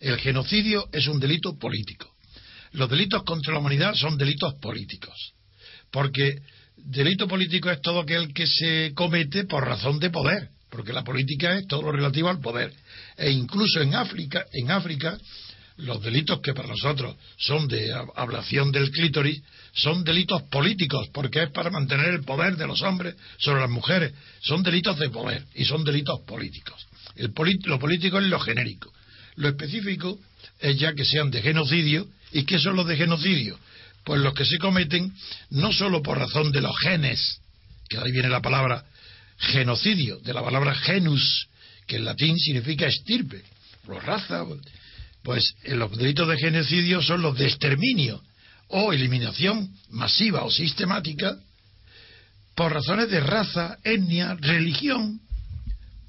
el genocidio es un delito político. Los delitos contra la humanidad son delitos políticos. Porque delito político es todo aquel que se comete por razón de poder, porque la política es todo lo relativo al poder. E incluso en África, en África, los delitos que para nosotros son de ablación del clítoris son delitos políticos, porque es para mantener el poder de los hombres sobre las mujeres. Son delitos de poder y son delitos políticos. Lo político es lo genérico. Lo específico es ya que sean de genocidio. ¿Y qué son los de genocidio? Pues los que se cometen no solo por razón de los genes, que ahí viene la palabra genocidio, de la palabra genus, que en latín significa estirpe, o raza, pues los delitos de genocidio son los de exterminio o eliminación masiva o sistemática por razones de raza, etnia, religión,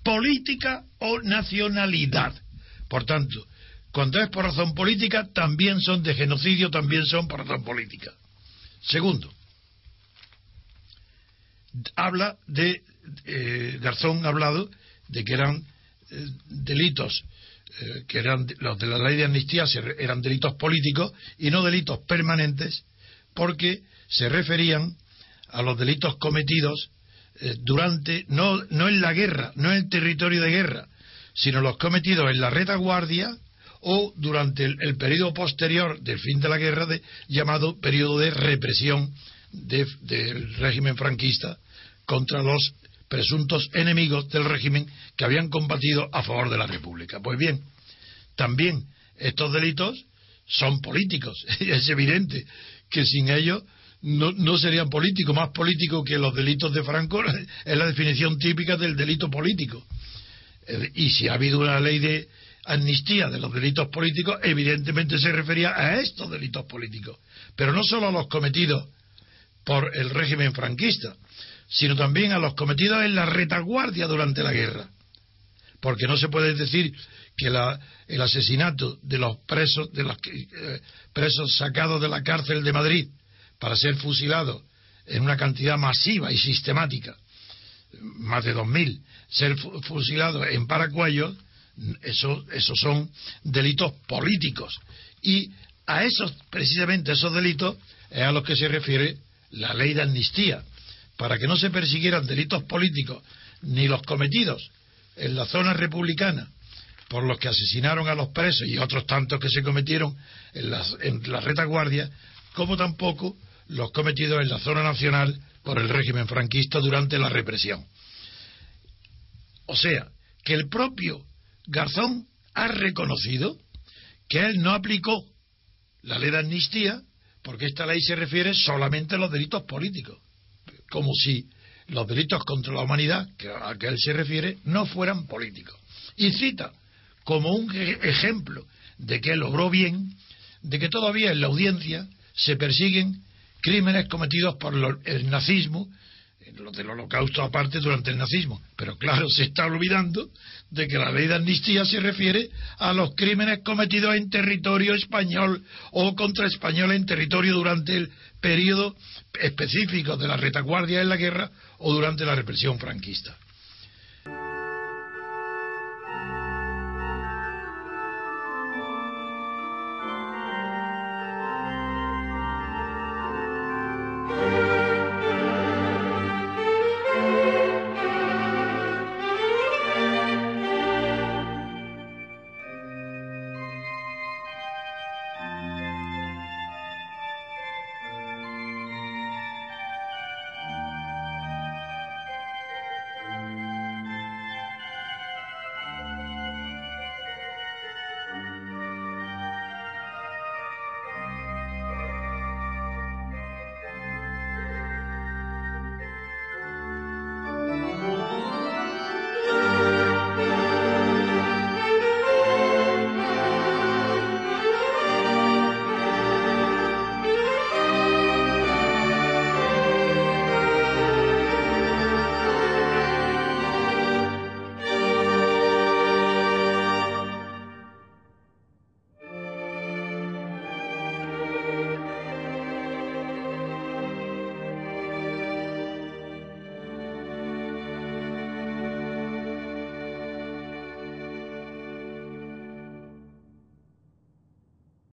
política o nacionalidad. Por tanto, cuando es por razón política, también son de genocidio, también son por razón política. Segundo, habla de, eh, Garzón ha hablado de que eran eh, delitos eh, que eran los de la ley de amnistía eran delitos políticos y no delitos permanentes porque se referían a los delitos cometidos durante no no en la guerra no en el territorio de guerra sino los cometidos en la retaguardia o durante el, periodo posterior del fin de la guerra llamado periodo de represión del régimen franquista contra los presuntos enemigos del régimen que habían combatido a favor de la República. Pues bien, también estos delitos son políticos. es evidente que sin ellos no, no, serían políticos. Más políticos que los delitos de Franco es la definición típica del delito político. Y si ha habido una ley de amnistía de los delitos políticos, evidentemente se refería a estos delitos políticos. Pero no solo a los cometidos por el régimen franquista, sino también a los cometidos en la retaguardia durante la guerra. Porque no se puede decir que el asesinato de los presos, de los eh, presos sacados de la cárcel de Madrid para ser fusilados en una cantidad masiva y sistemática, más de 2.000, ser fusilados en Paracuellos, esos, esos son delitos políticos. Y a esos, precisamente esos delitos, es a los que se refiere la ley de amnistía para que no se persiguieran delitos políticos ni los cometidos en la zona republicana por los que asesinaron a los presos y otros tantos que se cometieron en, en la retaguardia, como tampoco los cometidos en la zona nacional por el régimen franquista durante la represión. O sea, que el propio Garzón ha reconocido que él no aplicó la ley de amnistía porque esta ley se refiere solamente a los delitos políticos como si los delitos contra la humanidad a que él se refiere no fueran políticos. Y cita como un e-, ejemplo de que él logró bien, de que todavía en la audiencia se persiguen crímenes cometidos por el nazismo, los del holocausto aparte durante el nazismo. Pero claro, se está olvidando de que la ley de amnistía se refiere a los crímenes cometidos en territorio español o contra español en territorio durante el periodo específico de la retaguardia en la guerra o durante la represión franquista.